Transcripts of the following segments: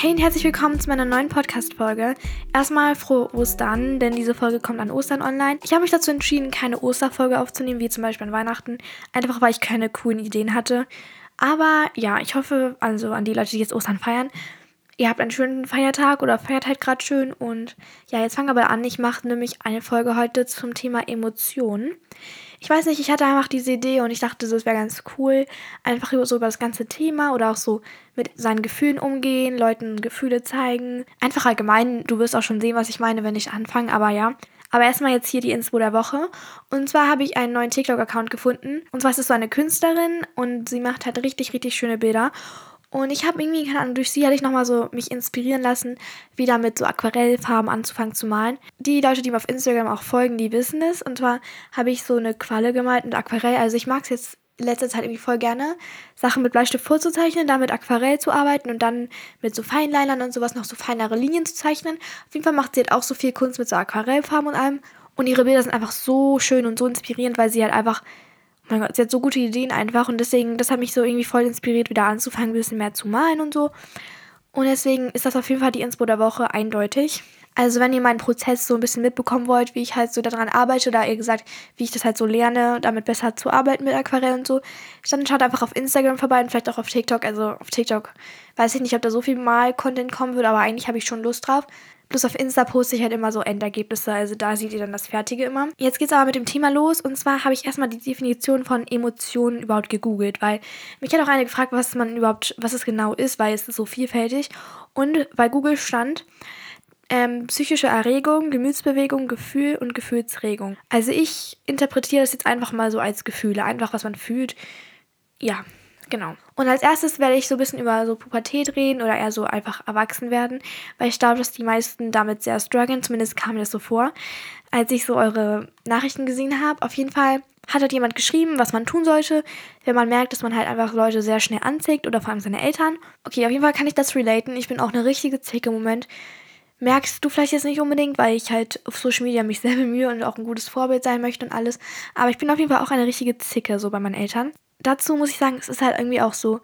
Hey und herzlich willkommen zu meiner neuen Podcast-Folge. Erstmal frohe Ostern, denn diese Folge kommt an Ostern online. Ich habe mich dazu entschieden, keine Osterfolge aufzunehmen, wie zum Beispiel an Weihnachten. Einfach weil ich keine coolen Ideen hatte. Aber ja, ich hoffe, also an die Leute, die jetzt Ostern feiern, ihr habt einen schönen Feiertag oder feiert halt gerade schön. Und ja, jetzt fangen wir an. Ich mache nämlich eine Folge heute zum Thema Emotionen. Ich weiß nicht, ich hatte einfach diese Idee und ich dachte, das wäre ganz cool. Einfach so über das ganze Thema oder auch so mit seinen Gefühlen umgehen, Leuten Gefühle zeigen. Einfach allgemein, du wirst auch schon sehen, was ich meine, wenn ich anfange, aber ja. Aber erstmal jetzt hier die Inspo der Woche. Und zwar habe ich einen neuen TikTok-Account gefunden. Und zwar ist es so eine Künstlerin und sie macht halt richtig, richtig schöne Bilder. Und ich habe irgendwie, keine Ahnung, durch sie hatte ich nochmal so mich inspirieren lassen, wieder mit so Aquarellfarben anzufangen zu malen. Die Leute, die mir auf Instagram auch folgen, die wissen es. Und zwar habe ich so eine Qualle gemalt mit Aquarell. Also ich mag es jetzt letzter Zeit irgendwie voll gerne, Sachen mit Bleistift vorzuzeichnen, dann mit Aquarell zu arbeiten und dann mit so Feinlinern und sowas noch so feinere Linien zu zeichnen. Auf jeden Fall macht sie halt auch so viel Kunst mit so Aquarellfarben und allem. Und ihre Bilder sind einfach so schön und so inspirierend, weil sie halt einfach mein Gott, sie hat so gute Ideen einfach und deswegen, das hat mich so irgendwie voll inspiriert, wieder anzufangen, ein bisschen mehr zu malen und so. Und deswegen ist das auf jeden Fall die Inspo der Woche eindeutig. Also wenn ihr meinen Prozess so ein bisschen mitbekommen wollt, wie ich halt so daran arbeite oder ihr gesagt, wie ich das halt so lerne, damit besser zu arbeiten mit Aquarell und so, dann schaut einfach auf Instagram vorbei und vielleicht auch auf TikTok. Also auf TikTok weiß ich nicht, ob da so viel Mal-Content kommen wird, aber eigentlich habe ich schon Lust drauf. Plus auf Insta poste ich halt immer so Endergebnisse, also da seht ihr dann das Fertige immer. Jetzt geht's aber mit dem Thema los und zwar habe ich erstmal die Definition von Emotionen überhaupt gegoogelt, weil mich hat auch eine gefragt, was man überhaupt, was es genau ist, weil es ist so vielfältig. Und bei Google stand ähm, psychische Erregung, Gemütsbewegung, Gefühl und Gefühlsregung. Also ich interpretiere das jetzt einfach mal so als Gefühle, einfach was man fühlt. Ja, Genau. Und als erstes werde ich so ein bisschen über so Pubertät reden oder eher so einfach erwachsen werden, weil ich glaube, dass die meisten damit sehr strugglen, zumindest kam mir das so vor, als ich so eure Nachrichten gesehen habe. Auf jeden Fall hat halt jemand geschrieben, was man tun sollte, wenn man merkt, dass man halt einfach Leute sehr schnell anzieht oder vor allem seine Eltern. Okay, auf jeden Fall kann ich das relaten. Ich bin auch eine richtige Zicke im Moment. Merkst du vielleicht jetzt nicht unbedingt, weil ich halt auf Social Media mich sehr bemühe und auch ein gutes Vorbild sein möchte und alles. Aber ich bin auf jeden Fall auch eine richtige Zicke so bei meinen Eltern dazu muss ich sagen, es ist halt irgendwie auch so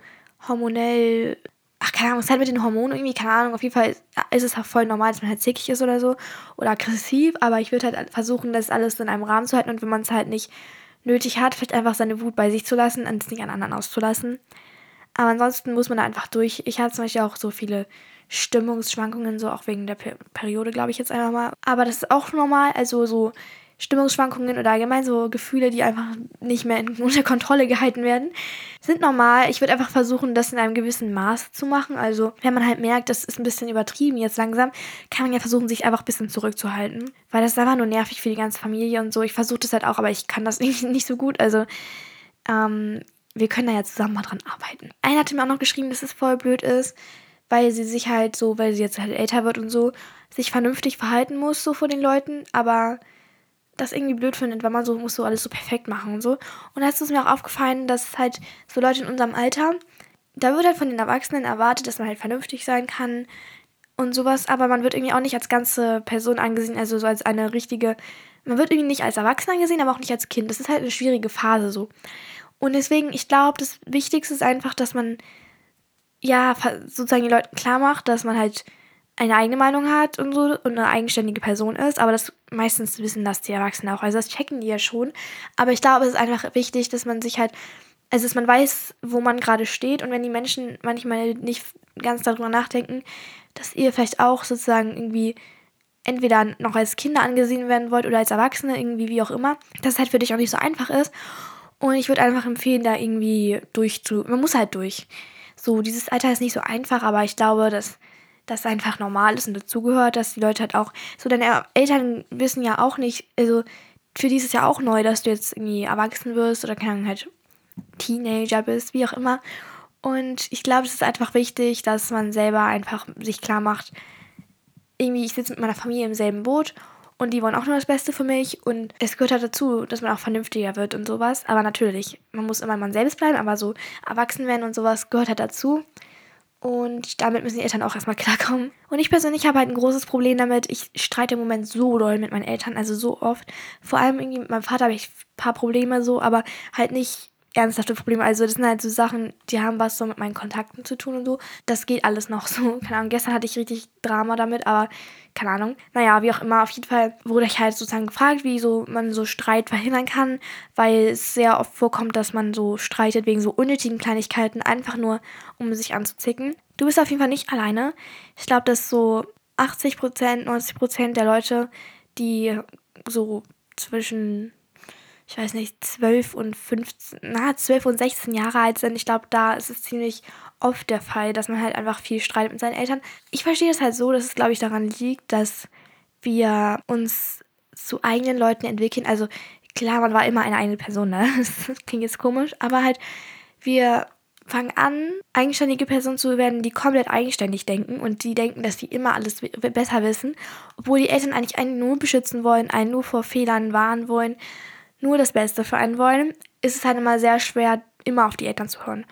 hormonell. Ach, keine Ahnung, es ist halt mit den Hormonen irgendwie, keine Ahnung. Auf jeden Fall ist es halt voll normal, dass man halt zickig ist oder so. Oder aggressiv. Aber ich würde halt versuchen, das alles in einem Rahmen zu halten. Und wenn man es halt nicht nötig hat, vielleicht einfach seine Wut bei sich zu lassen und es nicht an anderen auszulassen. Aber ansonsten muss man da einfach durch. Ich hatte zum Beispiel auch so viele Stimmungsschwankungen, so auch wegen der per Periode, glaube ich jetzt einfach mal. Aber das ist auch normal. Also so Stimmungsschwankungen oder allgemein so Gefühle, die einfach nicht mehr unter Kontrolle gehalten werden, sind normal. Ich würde einfach versuchen, das in einem gewissen Maß zu machen. Also, wenn man halt merkt, das ist ein bisschen übertrieben jetzt langsam, kann man ja versuchen, sich einfach ein bisschen zurückzuhalten. Weil das ist einfach nur nervig für die ganze Familie und so. Ich versuche das halt auch, aber ich kann das nicht so gut. Also, ähm, wir können da ja zusammen mal dran arbeiten. Einer hatte mir auch noch geschrieben, dass es voll blöd ist, weil sie sich halt so, weil sie jetzt halt älter wird und so, sich vernünftig verhalten muss, so vor den Leuten, aber das irgendwie blöd findet, weil man so muss so alles so perfekt machen und so. Und da ist es mir auch aufgefallen, dass halt so Leute in unserem Alter, da wird halt von den Erwachsenen erwartet, dass man halt vernünftig sein kann und sowas, aber man wird irgendwie auch nicht als ganze Person angesehen, also so als eine richtige, man wird irgendwie nicht als Erwachsener angesehen, aber auch nicht als Kind. Das ist halt eine schwierige Phase so. Und deswegen, ich glaube, das Wichtigste ist einfach, dass man ja sozusagen den Leuten klar macht, dass man halt eine eigene Meinung hat und so und eine eigenständige Person ist, aber das meistens wissen das die Erwachsenen auch, also das checken die ja schon. Aber ich glaube, es ist einfach wichtig, dass man sich halt, also dass man weiß, wo man gerade steht und wenn die Menschen manchmal nicht ganz darüber nachdenken, dass ihr vielleicht auch sozusagen irgendwie entweder noch als Kinder angesehen werden wollt oder als Erwachsene, irgendwie wie auch immer, dass es halt für dich auch nicht so einfach ist. Und ich würde einfach empfehlen, da irgendwie durchzu. Man muss halt durch. So, dieses Alter ist nicht so einfach, aber ich glaube, dass das einfach normal ist und dazugehört, dass die Leute halt auch, so deine Eltern wissen ja auch nicht, also für die ist es ja auch neu, dass du jetzt irgendwie erwachsen wirst oder keine Ahnung, halt Teenager bist, wie auch immer. Und ich glaube, es ist einfach wichtig, dass man selber einfach sich klar macht, irgendwie, ich sitze mit meiner Familie im selben Boot und die wollen auch nur das Beste für mich und es gehört halt dazu, dass man auch vernünftiger wird und sowas. Aber natürlich, man muss immer man selbst bleiben, aber so erwachsen werden und sowas gehört halt dazu. Und damit müssen die Eltern auch erstmal klarkommen. Und ich persönlich habe halt ein großes Problem damit. Ich streite im Moment so doll mit meinen Eltern, also so oft. Vor allem irgendwie mit meinem Vater habe ich ein paar Probleme so, aber halt nicht ernsthafte Probleme. Also das sind halt so Sachen, die haben was so mit meinen Kontakten zu tun und so. Das geht alles noch so. Keine Ahnung, gestern hatte ich richtig Drama damit, aber keine Ahnung. Naja, wie auch immer, auf jeden Fall wurde ich halt sozusagen gefragt, wie so man so Streit verhindern kann, weil es sehr oft vorkommt, dass man so streitet wegen so unnötigen Kleinigkeiten, einfach nur um sich anzuzicken. Du bist auf jeden Fall nicht alleine. Ich glaube, dass so 80%, 90% der Leute, die so zwischen ich weiß nicht, 12 und 15, na, 12 und 16 Jahre alt sind. Ich glaube, da ist es ziemlich oft der Fall, dass man halt einfach viel streitet mit seinen Eltern. Ich verstehe das halt so, dass es, glaube ich, daran liegt, dass wir uns zu eigenen Leuten entwickeln. Also klar, man war immer eine eigene Person, ne? Das klingt jetzt komisch, aber halt wir fangen an, eigenständige Personen zu werden, die komplett eigenständig denken und die denken, dass sie immer alles besser wissen, obwohl die Eltern eigentlich einen nur beschützen wollen, einen nur vor Fehlern warnen wollen nur das Beste für einen wollen, ist es halt immer sehr schwer, immer auf die Eltern zu hören.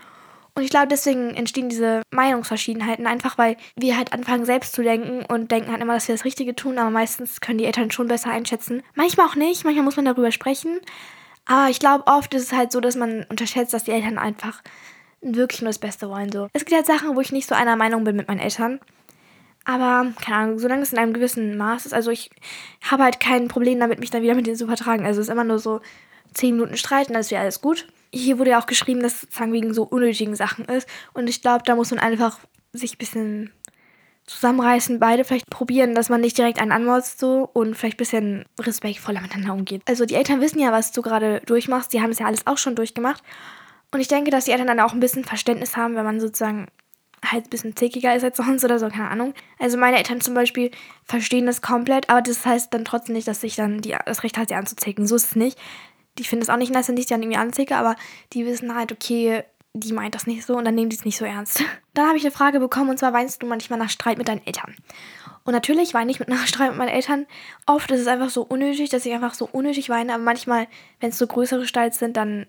Und ich glaube, deswegen entstehen diese Meinungsverschiedenheiten, einfach weil wir halt anfangen selbst zu denken und denken halt immer, dass wir das Richtige tun, aber meistens können die Eltern schon besser einschätzen. Manchmal auch nicht, manchmal muss man darüber sprechen. Aber ich glaube, oft ist es halt so, dass man unterschätzt, dass die Eltern einfach wirklich nur das Beste wollen. So. Es gibt halt Sachen, wo ich nicht so einer Meinung bin mit meinen Eltern. Aber, keine Ahnung, solange es in einem gewissen Maß ist, also ich habe halt kein Problem damit, mich dann wieder mit denen zu vertragen. Also es ist immer nur so 10 Minuten streiten, dann ist wieder alles gut. Hier wurde ja auch geschrieben, dass es wegen so unnötigen Sachen ist. Und ich glaube, da muss man einfach sich ein bisschen zusammenreißen, beide vielleicht probieren, dass man nicht direkt einen anmotzt so und vielleicht ein bisschen respektvoller miteinander umgeht. Also die Eltern wissen ja, was du gerade durchmachst, die haben es ja alles auch schon durchgemacht. Und ich denke, dass die Eltern dann auch ein bisschen Verständnis haben, wenn man sozusagen halt ein bisschen zickiger ist als sonst oder so, keine Ahnung. Also meine Eltern zum Beispiel verstehen das komplett, aber das heißt dann trotzdem nicht, dass ich dann die, das Recht habe, sie anzuzicken. So ist es nicht. Die finden es auch nicht nice, wenn ich sie dann irgendwie anzicke, aber die wissen halt, okay, die meint das nicht so und dann nehmen die es nicht so ernst. Dann habe ich eine Frage bekommen und zwar weinst du manchmal nach Streit mit deinen Eltern? Und natürlich weine ich mit nach Streit mit meinen Eltern. Oft ist es einfach so unnötig, dass ich einfach so unnötig weine, aber manchmal, wenn es so größere Streits sind, dann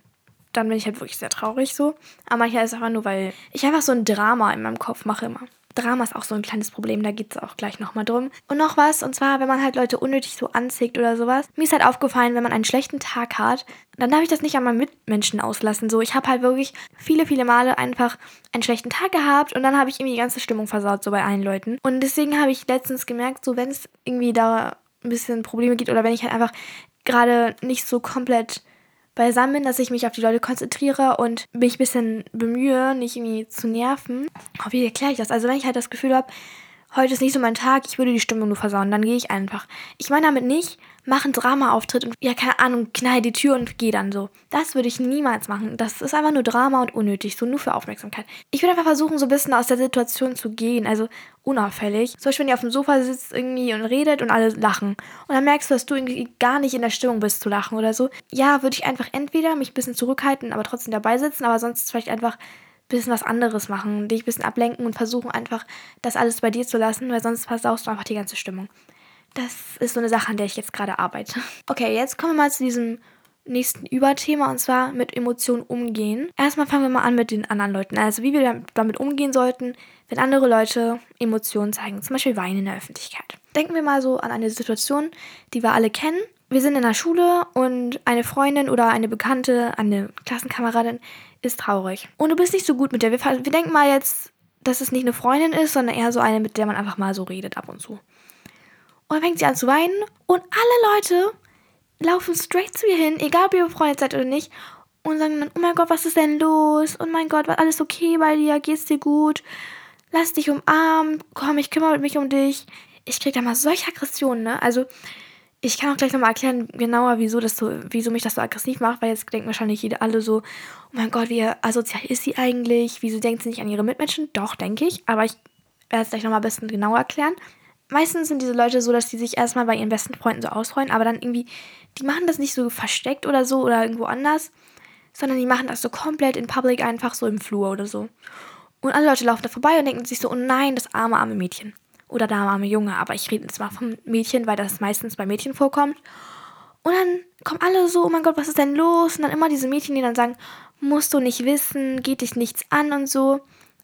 dann bin ich halt wirklich sehr traurig so. Aber manchmal ist es einfach nur, weil ich einfach so ein Drama in meinem Kopf mache immer. Drama ist auch so ein kleines Problem, da geht es auch gleich nochmal drum. Und noch was, und zwar, wenn man halt Leute unnötig so anzieht oder sowas. Mir ist halt aufgefallen, wenn man einen schlechten Tag hat, dann darf ich das nicht an meinen Mitmenschen auslassen. So, ich habe halt wirklich viele, viele Male einfach einen schlechten Tag gehabt und dann habe ich irgendwie die ganze Stimmung versaut, so bei allen Leuten. Und deswegen habe ich letztens gemerkt, so wenn es irgendwie da ein bisschen Probleme gibt oder wenn ich halt einfach gerade nicht so komplett beisammen dass ich mich auf die Leute konzentriere und mich ein bisschen bemühe, nicht irgendwie zu nerven. Oh, wie erkläre ich das? Also wenn ich halt das Gefühl habe, heute ist nicht so mein Tag, ich würde die Stimmung nur versauen, dann gehe ich einfach. Ich meine damit nicht, mach einen Drama-Auftritt und ja, keine Ahnung, knall die Tür und geh dann so. Das würde ich niemals machen. Das ist einfach nur Drama und unnötig, so nur für Aufmerksamkeit. Ich würde einfach versuchen, so ein bisschen aus der Situation zu gehen, also unauffällig. Zum Beispiel, wenn ihr auf dem Sofa sitzt irgendwie und redet und alle lachen. Und dann merkst du, dass du irgendwie gar nicht in der Stimmung bist zu lachen oder so. Ja, würde ich einfach entweder mich ein bisschen zurückhalten, aber trotzdem dabei sitzen, aber sonst vielleicht einfach bisschen was anderes machen, dich ein bisschen ablenken und versuchen einfach, das alles bei dir zu lassen, weil sonst versaust du einfach die ganze Stimmung. Das ist so eine Sache, an der ich jetzt gerade arbeite. Okay, jetzt kommen wir mal zu diesem nächsten Überthema und zwar mit Emotionen umgehen. Erstmal fangen wir mal an mit den anderen Leuten. Also wie wir damit umgehen sollten, wenn andere Leute Emotionen zeigen, zum Beispiel Weinen in der Öffentlichkeit. Denken wir mal so an eine Situation, die wir alle kennen. Wir sind in der Schule und eine Freundin oder eine Bekannte, eine Klassenkameradin ist traurig. Und du bist nicht so gut mit der. Wir, wir denken mal jetzt, dass es nicht eine Freundin ist, sondern eher so eine, mit der man einfach mal so redet ab und zu. Dann fängt sie an zu weinen und alle Leute laufen straight zu ihr hin, egal ob ihr befreundet seid oder nicht, und sagen dann, oh mein Gott, was ist denn los? Oh mein Gott, war alles okay bei dir? Geht's dir gut? Lass dich umarmen. Komm, ich kümmere mich um dich. Ich krieg da mal solche Aggressionen, ne? Also, ich kann auch gleich nochmal erklären, genauer, wieso, das so, wieso mich das so aggressiv macht, weil jetzt denken wahrscheinlich jede, alle so, oh mein Gott, wie asozial ist sie eigentlich? Wieso denkt sie nicht an ihre Mitmenschen? Doch, denke ich, aber ich werde es gleich nochmal ein bisschen genauer erklären. Meistens sind diese Leute so, dass sie sich erstmal bei ihren besten Freunden so ausfreuen, aber dann irgendwie, die machen das nicht so versteckt oder so oder irgendwo anders, sondern die machen das so komplett in Public einfach so im Flur oder so. Und alle Leute laufen da vorbei und denken sich so, oh nein, das arme, arme Mädchen oder der arme Junge, aber ich rede jetzt mal vom Mädchen, weil das meistens bei Mädchen vorkommt. Und dann kommen alle so, oh mein Gott, was ist denn los? Und dann immer diese Mädchen, die dann sagen, musst du nicht wissen, geht dich nichts an und so.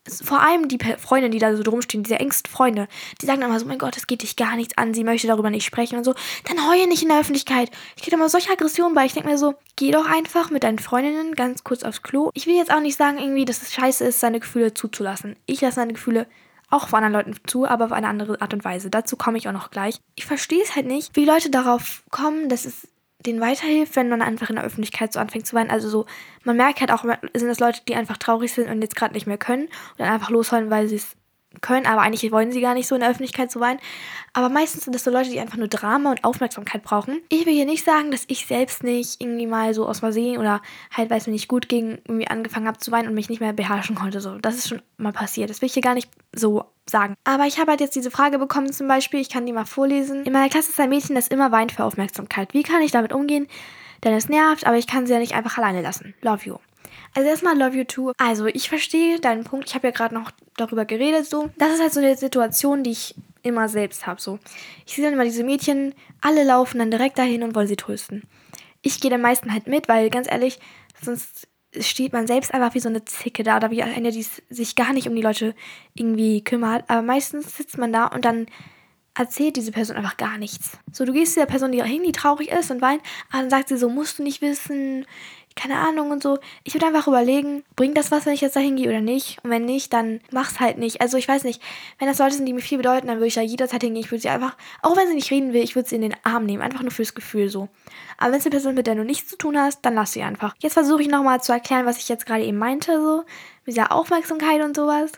Vor allem die Freunde, die da so drumstehen, diese engsten Freunde, die sagen immer so, mein Gott, es geht dich gar nichts an, sie möchte darüber nicht sprechen und so, dann heule nicht in der Öffentlichkeit. Ich kriege immer solche Aggressionen bei. Ich denke mir so, geh doch einfach mit deinen Freundinnen ganz kurz aufs Klo. Ich will jetzt auch nicht sagen irgendwie, dass es scheiße ist, seine Gefühle zuzulassen. Ich lasse seine Gefühle auch von anderen Leuten zu, aber auf eine andere Art und Weise. Dazu komme ich auch noch gleich. Ich verstehe es halt nicht, wie Leute darauf kommen, dass es denen weiterhilft, wenn man einfach in der Öffentlichkeit so anfängt zu weinen. Also so, man merkt halt auch, sind das Leute, die einfach traurig sind und jetzt gerade nicht mehr können und dann einfach losheulen, weil sie es können, aber eigentlich wollen sie gar nicht so in der Öffentlichkeit so weinen. Aber meistens sind das so Leute, die einfach nur Drama und Aufmerksamkeit brauchen. Ich will hier nicht sagen, dass ich selbst nicht irgendwie mal so aus Versehen oder halt, weil es mir nicht gut ging, irgendwie angefangen habe zu weinen und mich nicht mehr beherrschen konnte. So, das ist schon mal passiert. Das will ich hier gar nicht so sagen. Aber ich habe halt jetzt diese Frage bekommen zum Beispiel, ich kann die mal vorlesen. In meiner Klasse ist ein Mädchen, das immer weint für Aufmerksamkeit. Wie kann ich damit umgehen? Denn es nervt, aber ich kann sie ja nicht einfach alleine lassen. Love you. Also erstmal Love You Too. Also ich verstehe deinen Punkt. Ich habe ja gerade noch darüber geredet. So, das ist halt so eine Situation, die ich immer selbst habe. So, ich sehe dann immer diese Mädchen, alle laufen dann direkt dahin und wollen sie trösten. Ich gehe dann meistens halt mit, weil ganz ehrlich, sonst steht man selbst einfach wie so eine Zicke da oder wie eine, die sich gar nicht um die Leute irgendwie kümmert. Aber meistens sitzt man da und dann erzählt diese Person einfach gar nichts. So, du gehst zu der Person, die irgendwie traurig ist und weint, aber dann sagt sie so, musst du nicht wissen, keine Ahnung und so. Ich würde einfach überlegen, bringt das was, wenn ich jetzt dahin gehe oder nicht? Und wenn nicht, dann mach's halt nicht. Also ich weiß nicht, wenn das Leute sind, die mir viel bedeuten, dann würde ich da jederzeit hingehen. Ich würde sie einfach, auch wenn sie nicht reden will, ich würde sie in den Arm nehmen. Einfach nur fürs Gefühl so. Aber wenn es eine Person, mit der du nichts zu tun hast, dann lass sie einfach. Jetzt versuche ich nochmal zu erklären, was ich jetzt gerade eben meinte, so. Mit dieser Aufmerksamkeit und sowas.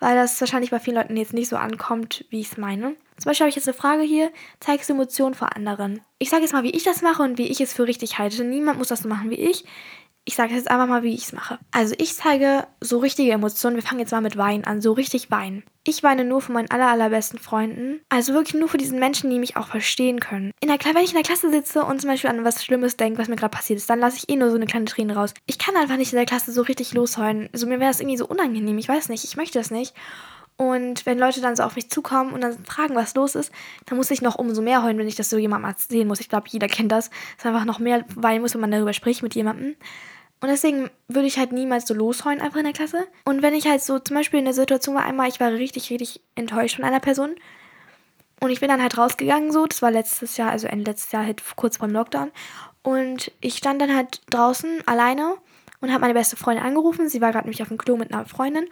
Weil das wahrscheinlich bei vielen Leuten jetzt nicht so ankommt, wie ich es meine. Zum Beispiel habe ich jetzt eine Frage hier, zeigst du Emotionen vor anderen? Ich sage jetzt mal, wie ich das mache und wie ich es für richtig halte. Niemand muss das so machen wie ich. Ich sage jetzt einfach mal, wie ich es mache. Also ich zeige so richtige Emotionen. Wir fangen jetzt mal mit Weinen an. So richtig weinen. Ich weine nur für meinen aller, allerbesten Freunden. Also wirklich nur für diesen Menschen, die mich auch verstehen können. In der, wenn ich in der Klasse sitze und zum Beispiel an was Schlimmes denke, was mir gerade passiert ist, dann lasse ich eh nur so eine kleine Träne raus. Ich kann einfach nicht in der Klasse so richtig losheulen. Also mir wäre das irgendwie so unangenehm. Ich weiß nicht. Ich möchte das nicht. Und wenn Leute dann so auf mich zukommen und dann fragen, was los ist, dann muss ich noch umso mehr heulen, wenn ich das so jemandem erzählen muss. Ich glaube, jeder kennt das. Dass einfach noch mehr weinen muss, wenn man darüber spricht mit jemandem. Und deswegen würde ich halt niemals so losheulen einfach in der Klasse. Und wenn ich halt so zum Beispiel in der Situation war, einmal, ich war richtig, richtig enttäuscht von einer Person. Und ich bin dann halt rausgegangen so, das war letztes Jahr, also Ende letztes Jahr halt kurz vor dem Lockdown. Und ich stand dann halt draußen alleine und habe meine beste Freundin angerufen. Sie war gerade nämlich auf dem Klo mit einer Freundin.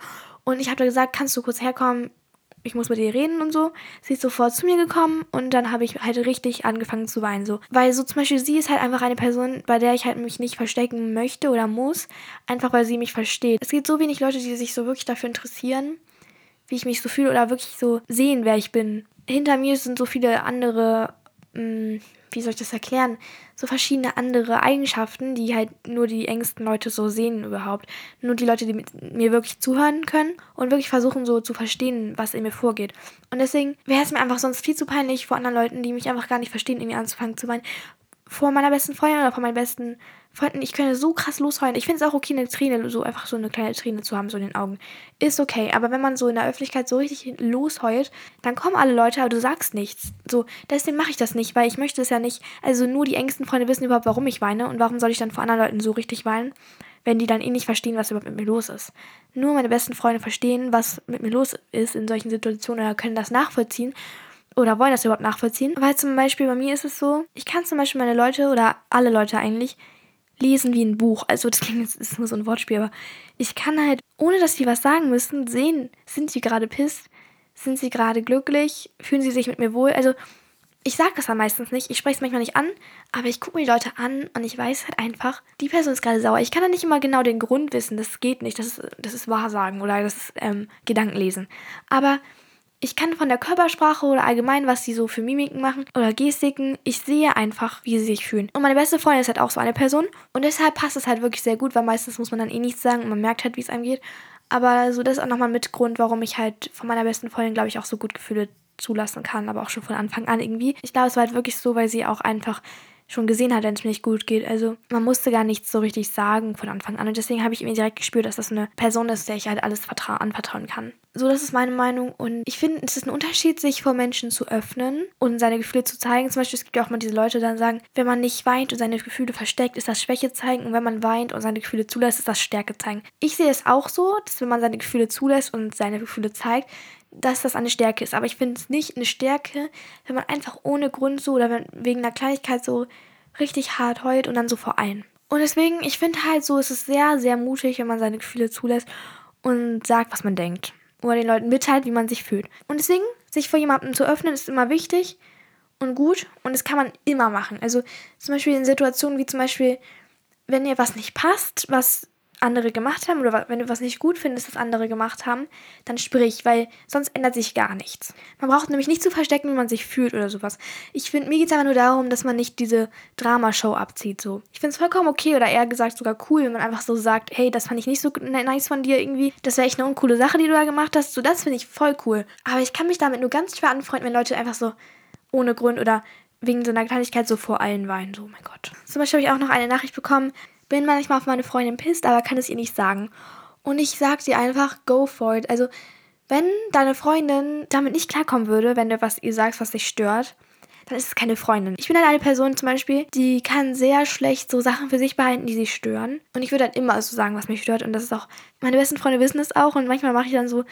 Und ich habe da gesagt, kannst du kurz herkommen? Ich muss mit ihr reden und so. Sie ist sofort zu mir gekommen und dann habe ich halt richtig angefangen zu weinen. So. Weil so zum Beispiel sie ist halt einfach eine Person, bei der ich halt mich nicht verstecken möchte oder muss. Einfach weil sie mich versteht. Es gibt so wenig Leute, die sich so wirklich dafür interessieren, wie ich mich so fühle oder wirklich so sehen, wer ich bin. Hinter mir sind so viele andere mm, wie soll ich das erklären, so verschiedene andere Eigenschaften, die halt nur die engsten Leute so sehen überhaupt. Nur die Leute, die mir wirklich zuhören können und wirklich versuchen so zu verstehen, was in mir vorgeht. Und deswegen wäre es mir einfach sonst viel zu peinlich vor anderen Leuten, die mich einfach gar nicht verstehen, irgendwie anzufangen zu weinen. Vor meiner besten Freundin oder vor meinen besten Freunden, ich könnte so krass losheulen. Ich finde es auch okay, eine Träne, so einfach so eine kleine Träne zu haben, so in den Augen. Ist okay. Aber wenn man so in der Öffentlichkeit so richtig losheult, dann kommen alle Leute, aber du sagst nichts. So, deswegen mache ich das nicht, weil ich möchte es ja nicht. Also nur die engsten Freunde wissen überhaupt, warum ich weine und warum soll ich dann vor anderen Leuten so richtig weinen, wenn die dann eh nicht verstehen, was überhaupt mit mir los ist. Nur meine besten Freunde verstehen, was mit mir los ist in solchen Situationen oder können das nachvollziehen oder wollen das überhaupt nachvollziehen. Weil zum Beispiel bei mir ist es so, ich kann zum Beispiel meine Leute oder alle Leute eigentlich lesen wie ein Buch. Also das klingt jetzt ist nur so ein Wortspiel, aber ich kann halt, ohne dass die was sagen müssen, sehen, sind sie gerade pisst, sind sie gerade glücklich, fühlen sie sich mit mir wohl. Also ich sage das dann meistens nicht, ich spreche es manchmal nicht an, aber ich gucke mir die Leute an und ich weiß halt einfach, die Person ist gerade sauer. Ich kann dann nicht immer genau den Grund wissen, das geht nicht, das ist, das ist Wahrsagen oder das ist ähm, Gedankenlesen. Aber ich kann von der Körpersprache oder allgemein, was sie so für Mimiken machen oder Gestiken, ich sehe einfach, wie sie sich fühlen. Und meine beste Freundin ist halt auch so eine Person. Und deshalb passt es halt wirklich sehr gut, weil meistens muss man dann eh nichts sagen und man merkt halt, wie es einem geht. Aber so, das ist auch nochmal mit Grund, warum ich halt von meiner besten Freundin, glaube ich, auch so gut Gefühle zulassen kann, aber auch schon von Anfang an irgendwie. Ich glaube, es war halt wirklich so, weil sie auch einfach schon gesehen hat, wenn es mir nicht gut geht. Also man musste gar nichts so richtig sagen von Anfang an. Und deswegen habe ich irgendwie direkt gespürt, dass das eine Person ist, der ich halt alles anvertrauen kann. So, das ist meine Meinung. Und ich finde, es ist ein Unterschied, sich vor Menschen zu öffnen und seine Gefühle zu zeigen. Zum Beispiel, es gibt ja auch mal diese Leute, die dann sagen, wenn man nicht weint und seine Gefühle versteckt, ist das Schwäche zeigen. Und wenn man weint und seine Gefühle zulässt, ist das Stärke zeigen. Ich sehe es auch so, dass wenn man seine Gefühle zulässt und seine Gefühle zeigt, dass das eine Stärke ist. Aber ich finde es nicht eine Stärke, wenn man einfach ohne Grund so oder wegen einer Kleinigkeit so richtig hart heult und dann so vor allem. Und deswegen, ich finde halt so, es ist sehr, sehr mutig, wenn man seine Gefühle zulässt und sagt, was man denkt oder den Leuten mitteilt, wie man sich fühlt. Und deswegen, sich vor jemandem zu öffnen, ist immer wichtig und gut und das kann man immer machen. Also zum Beispiel in Situationen wie zum Beispiel, wenn ihr was nicht passt, was andere gemacht haben oder wenn du was nicht gut findest, was andere gemacht haben, dann sprich, weil sonst ändert sich gar nichts. Man braucht nämlich nicht zu verstecken, wie man sich fühlt oder sowas. Ich finde, mir geht es einfach nur darum, dass man nicht diese Dramashow abzieht. So. Ich finde es vollkommen okay oder eher gesagt sogar cool, wenn man einfach so sagt, hey, das fand ich nicht so nice von dir irgendwie. Das wäre echt eine uncoole Sache, die du da gemacht hast. So, das finde ich voll cool. Aber ich kann mich damit nur ganz schwer anfreunden, wenn Leute einfach so ohne Grund oder wegen so einer Kleinigkeit so vor allen weinen. So, mein Gott. Zum Beispiel habe ich auch noch eine Nachricht bekommen, bin manchmal auf meine Freundin pisst, aber kann es ihr nicht sagen. Und ich sag dir einfach, go for it. Also, wenn deine Freundin damit nicht klarkommen würde, wenn du was ihr sagst, was dich stört, dann ist es keine Freundin. Ich bin halt eine Person zum Beispiel, die kann sehr schlecht so Sachen für sich behalten, die sie stören. Und ich würde halt immer so sagen, was mich stört. Und das ist auch, meine besten Freunde wissen es auch. Und manchmal mache ich dann so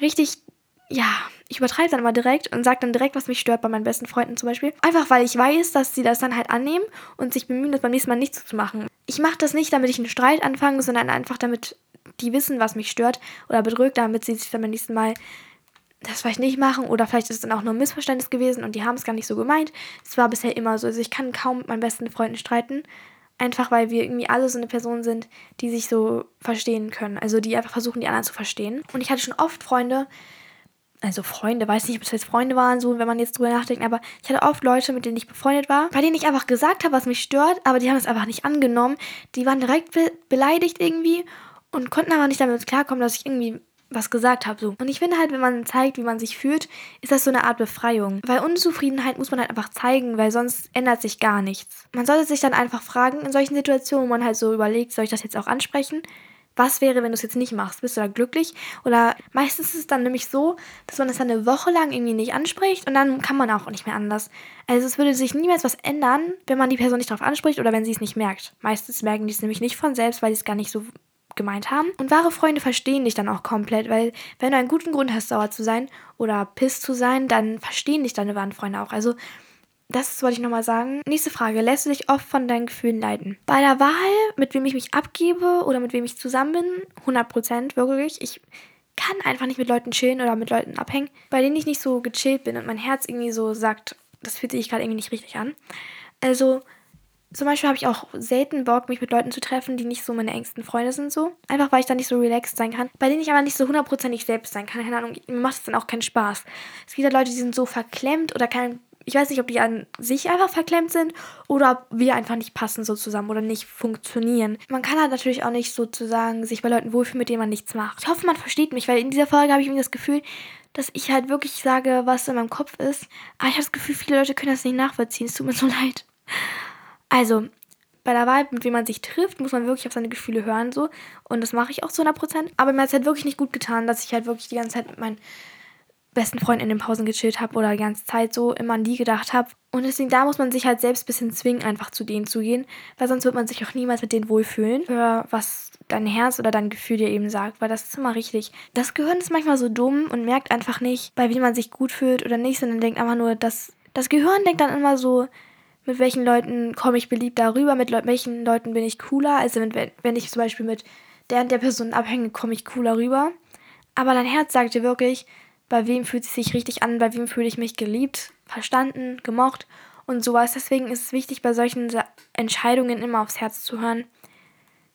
richtig ja, ich übertreibe dann immer direkt und sage dann direkt, was mich stört bei meinen besten Freunden zum Beispiel. Einfach weil ich weiß, dass sie das dann halt annehmen und sich bemühen, das beim nächsten Mal nicht so zu machen. Ich mache das nicht, damit ich einen Streit anfange, sondern einfach damit die wissen, was mich stört oder bedrückt, damit sie sich dann beim nächsten Mal das vielleicht nicht machen oder vielleicht ist es dann auch nur ein Missverständnis gewesen und die haben es gar nicht so gemeint. Es war bisher immer so. Also ich kann kaum mit meinen besten Freunden streiten. Einfach weil wir irgendwie alle so eine Person sind, die sich so verstehen können. Also die einfach versuchen, die anderen zu verstehen. Und ich hatte schon oft Freunde, also Freunde, weiß nicht, ob es jetzt Freunde waren, so wenn man jetzt drüber nachdenkt, aber ich hatte oft Leute, mit denen ich befreundet war, bei denen ich einfach gesagt habe, was mich stört, aber die haben es einfach nicht angenommen. Die waren direkt be beleidigt irgendwie und konnten aber nicht damit klarkommen, dass ich irgendwie was gesagt habe. So. Und ich finde halt, wenn man zeigt, wie man sich fühlt, ist das so eine Art Befreiung. Weil Unzufriedenheit muss man halt einfach zeigen, weil sonst ändert sich gar nichts. Man sollte sich dann einfach fragen, in solchen Situationen, wo man halt so überlegt, soll ich das jetzt auch ansprechen? Was wäre, wenn du es jetzt nicht machst? Bist du da glücklich? Oder meistens ist es dann nämlich so, dass man es dann eine Woche lang irgendwie nicht anspricht und dann kann man auch nicht mehr anders. Also es würde sich niemals was ändern, wenn man die Person nicht darauf anspricht oder wenn sie es nicht merkt. Meistens merken die es nämlich nicht von selbst, weil sie es gar nicht so gemeint haben. Und wahre Freunde verstehen dich dann auch komplett, weil wenn du einen guten Grund hast, sauer zu sein oder piss zu sein, dann verstehen dich deine wahren Freunde auch. Also das wollte ich nochmal sagen. Nächste Frage. Lässt du dich oft von deinen Gefühlen leiten? Bei der Wahl, mit wem ich mich abgebe oder mit wem ich zusammen bin, 100% wirklich. Ich kann einfach nicht mit Leuten chillen oder mit Leuten abhängen, bei denen ich nicht so gechillt bin und mein Herz irgendwie so sagt, das fühlt sich gerade irgendwie nicht richtig an. Also, zum Beispiel habe ich auch selten Bock, mich mit Leuten zu treffen, die nicht so meine engsten Freunde sind, so. Einfach weil ich dann nicht so relaxed sein kann. Bei denen ich aber nicht so hundertprozentig selbst sein kann. Keine Ahnung, mir macht es dann auch keinen Spaß. Es gibt halt Leute, die sind so verklemmt oder kein ich weiß nicht, ob die an sich einfach verklemmt sind oder ob wir einfach nicht passen so zusammen oder nicht funktionieren. Man kann halt natürlich auch nicht sozusagen sich bei Leuten wohlfühlen, mit denen man nichts macht. Ich hoffe, man versteht mich, weil in dieser Folge habe ich irgendwie das Gefühl, dass ich halt wirklich sage, was in meinem Kopf ist. Aber ich habe das Gefühl, viele Leute können das nicht nachvollziehen. Es tut mir so leid. Also, bei der Wahl, mit wem man sich trifft, muss man wirklich auf seine Gefühle hören, so. Und das mache ich auch zu 100%. Aber mir hat es halt wirklich nicht gut getan, dass ich halt wirklich die ganze Zeit mit meinen besten Freund in den Pausen gechillt habe oder die ganze Zeit so immer an die gedacht habe. Und deswegen, da muss man sich halt selbst ein bisschen zwingen, einfach zu denen zu gehen, weil sonst wird man sich auch niemals mit denen wohlfühlen, für was dein Herz oder dein Gefühl dir eben sagt, weil das ist immer richtig. Das Gehirn ist manchmal so dumm und merkt einfach nicht, bei wem man sich gut fühlt oder nicht, sondern denkt einfach nur, dass das Gehirn denkt dann immer so, mit welchen Leuten komme ich beliebt darüber, mit Le welchen Leuten bin ich cooler. Also wenn, wenn ich zum Beispiel mit der und der Person abhänge, komme ich cooler rüber. Aber dein Herz sagt dir wirklich, bei wem fühlt es sich richtig an, bei wem fühle ich mich geliebt, verstanden, gemocht und sowas. Deswegen ist es wichtig, bei solchen Entscheidungen immer aufs Herz zu hören.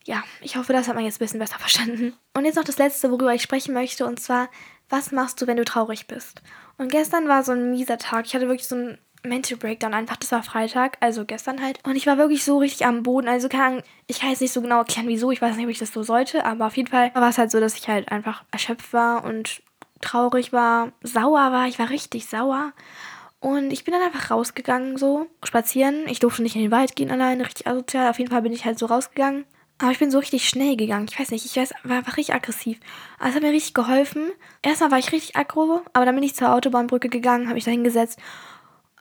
Ja, ich hoffe, das hat man jetzt ein bisschen besser verstanden. Und jetzt noch das Letzte, worüber ich sprechen möchte, und zwar, was machst du, wenn du traurig bist? Und gestern war so ein mieser Tag. Ich hatte wirklich so einen Mental Breakdown einfach. Das war Freitag, also gestern halt. Und ich war wirklich so richtig am Boden. Also Ahnung, ich kann jetzt nicht so genau erklären, wieso. Ich weiß nicht, ob ich das so sollte, aber auf jeden Fall war es halt so, dass ich halt einfach erschöpft war und traurig war, sauer war. Ich war richtig sauer. Und ich bin dann einfach rausgegangen, so spazieren. Ich durfte nicht in den Wald gehen alleine, richtig asozial. Auf jeden Fall bin ich halt so rausgegangen. Aber ich bin so richtig schnell gegangen. Ich weiß nicht, ich war einfach richtig aggressiv. Aber es hat mir richtig geholfen. Erstmal war ich richtig aggro, aber dann bin ich zur Autobahnbrücke gegangen, habe mich da hingesetzt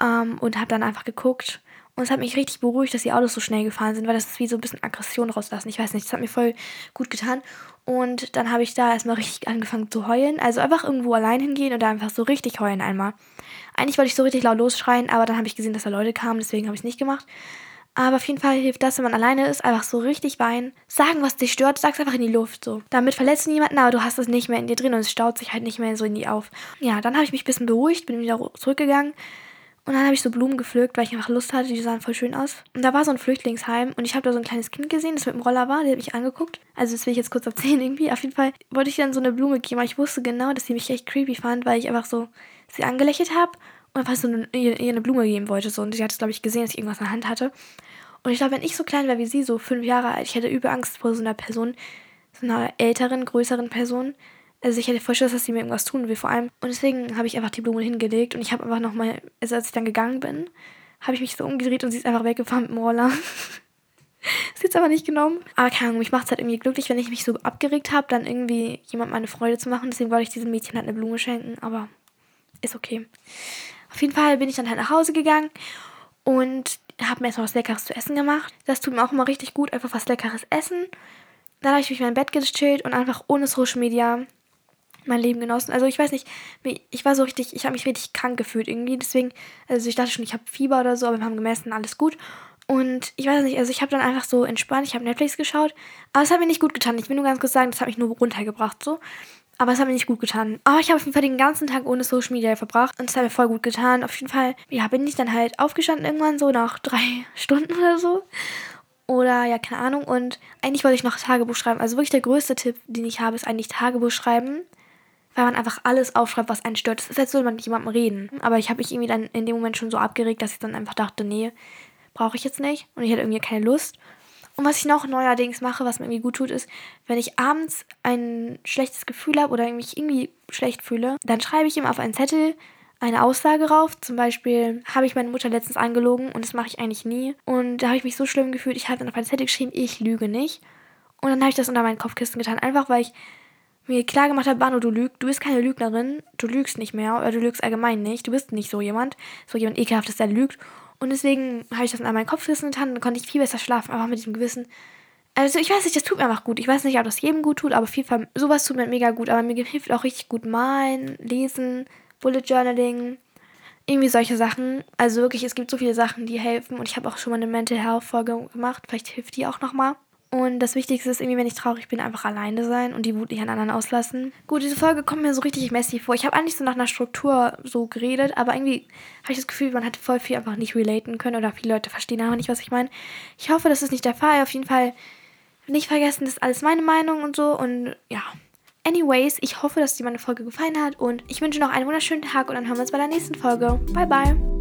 ähm, und habe dann einfach geguckt. Und es hat mich richtig beruhigt, dass die Autos so schnell gefahren sind, weil das ist wie so ein bisschen Aggression rauslassen. Ich weiß nicht, das hat mir voll gut getan. Und dann habe ich da erstmal richtig angefangen zu heulen. Also einfach irgendwo allein hingehen und da einfach so richtig heulen einmal. Eigentlich wollte ich so richtig laut losschreien, aber dann habe ich gesehen, dass da Leute kamen, deswegen habe ich es nicht gemacht. Aber auf jeden Fall hilft das, wenn man alleine ist, einfach so richtig weinen. Sagen, was dich stört, sag's einfach in die Luft so. Damit verletzt du niemanden, aber du hast es nicht mehr in dir drin und es staut sich halt nicht mehr so in die auf. Ja, dann habe ich mich ein bisschen beruhigt, bin wieder zurückgegangen. Und dann habe ich so Blumen gepflückt, weil ich einfach Lust hatte, die sahen voll schön aus. Und da war so ein Flüchtlingsheim und ich habe da so ein kleines Kind gesehen, das mit dem Roller war, der hat mich angeguckt. Also das will ich jetzt kurz erzählen irgendwie. Auf jeden Fall wollte ich dann so eine Blume geben, aber ich wusste genau, dass sie mich echt creepy fand, weil ich einfach so sie angelächelt habe und einfach so eine, ihr, ihr eine Blume geben wollte. So. Und sie hat es, glaube ich, gesehen, dass ich irgendwas in der Hand hatte. Und ich glaube, wenn ich so klein wäre wie sie, so fünf Jahre alt, ich hätte übel Angst vor so einer Person, so einer älteren, größeren Person. Also ich hätte voll Schiss, dass sie mir irgendwas tun will, vor allem. Und deswegen habe ich einfach die Blume hingelegt und ich habe einfach nochmal, also als ich dann gegangen bin, habe ich mich so umgedreht und sie ist einfach weggefahren mit dem Roller. sie ist aber nicht genommen. Aber keine Ahnung, mich macht es halt irgendwie glücklich, wenn ich mich so abgeregt habe, dann irgendwie jemand meine Freude zu machen. Deswegen wollte ich diesem Mädchen halt eine Blume schenken, aber ist okay. Auf jeden Fall bin ich dann halt nach Hause gegangen und habe mir erstmal was Leckeres zu essen gemacht. Das tut mir auch immer richtig gut, einfach was Leckeres essen. Dann habe ich mich in mein Bett gechillt und einfach ohne Social Media mein Leben genossen. Also ich weiß nicht, ich war so richtig, ich habe mich richtig krank gefühlt irgendwie. Deswegen, also ich dachte schon, ich habe Fieber oder so, aber wir haben gemessen, alles gut. Und ich weiß nicht, also ich habe dann einfach so entspannt, ich habe Netflix geschaut, aber es hat mir nicht gut getan. Ich will nur ganz kurz sagen, das hat mich nur runtergebracht so. Aber es hat mir nicht gut getan. Aber ich habe auf jeden Fall den ganzen Tag ohne Social Media verbracht und es hat mir voll gut getan. Auf jeden Fall, ja, bin ich dann halt aufgestanden irgendwann so nach drei Stunden oder so. Oder ja, keine Ahnung. Und eigentlich wollte ich noch Tagebuch schreiben. Also wirklich der größte Tipp, den ich habe, ist eigentlich Tagebuch schreiben. Weil man einfach alles aufschreibt, was einen stört. Es ist, als würde man mit jemandem reden. Aber ich habe mich irgendwie dann in dem Moment schon so abgeregt, dass ich dann einfach dachte, nee, brauche ich jetzt nicht. Und ich hatte irgendwie keine Lust. Und was ich noch neuerdings mache, was mir irgendwie gut tut, ist, wenn ich abends ein schlechtes Gefühl habe oder mich irgendwie schlecht fühle, dann schreibe ich ihm auf einen Zettel eine Aussage rauf. Zum Beispiel habe ich meine Mutter letztens angelogen und das mache ich eigentlich nie. Und da habe ich mich so schlimm gefühlt, ich habe dann auf einen Zettel geschrieben, ich lüge nicht. Und dann habe ich das unter meinen Kopfkissen getan, einfach weil ich mir klar gemacht habe, Bano, du lügst, du bist keine Lügnerin, du lügst nicht mehr oder du lügst allgemein nicht, du bist nicht so jemand, so jemand ekelhaftes, der lügt. Und deswegen habe ich das an meinen Kopfkissen getan und dann konnte ich viel besser schlafen, einfach mit diesem Gewissen. Also ich weiß nicht, das tut mir einfach gut. Ich weiß nicht, ob das jedem gut tut, aber auf jeden Fall, sowas tut mir mega gut. Aber mir hilft auch richtig gut malen, lesen, Bullet Journaling, irgendwie solche Sachen. Also wirklich, es gibt so viele Sachen, die helfen. Und ich habe auch schon mal eine Mental Health Folge gemacht. Vielleicht hilft die auch nochmal. Und das Wichtigste ist irgendwie, wenn ich traurig bin, einfach alleine sein und die Wut nicht an anderen auslassen. Gut, diese Folge kommt mir so richtig messy vor. Ich habe eigentlich so nach einer Struktur so geredet, aber irgendwie habe ich das Gefühl, man hat voll viel einfach nicht relaten können oder viele Leute verstehen einfach nicht, was ich meine. Ich hoffe, das ist nicht der Fall. Auf jeden Fall nicht vergessen, das ist alles meine Meinung und so. Und ja. Anyways, ich hoffe, dass dir meine Folge gefallen hat und ich wünsche noch einen wunderschönen Tag und dann hören wir uns bei der nächsten Folge. Bye, bye.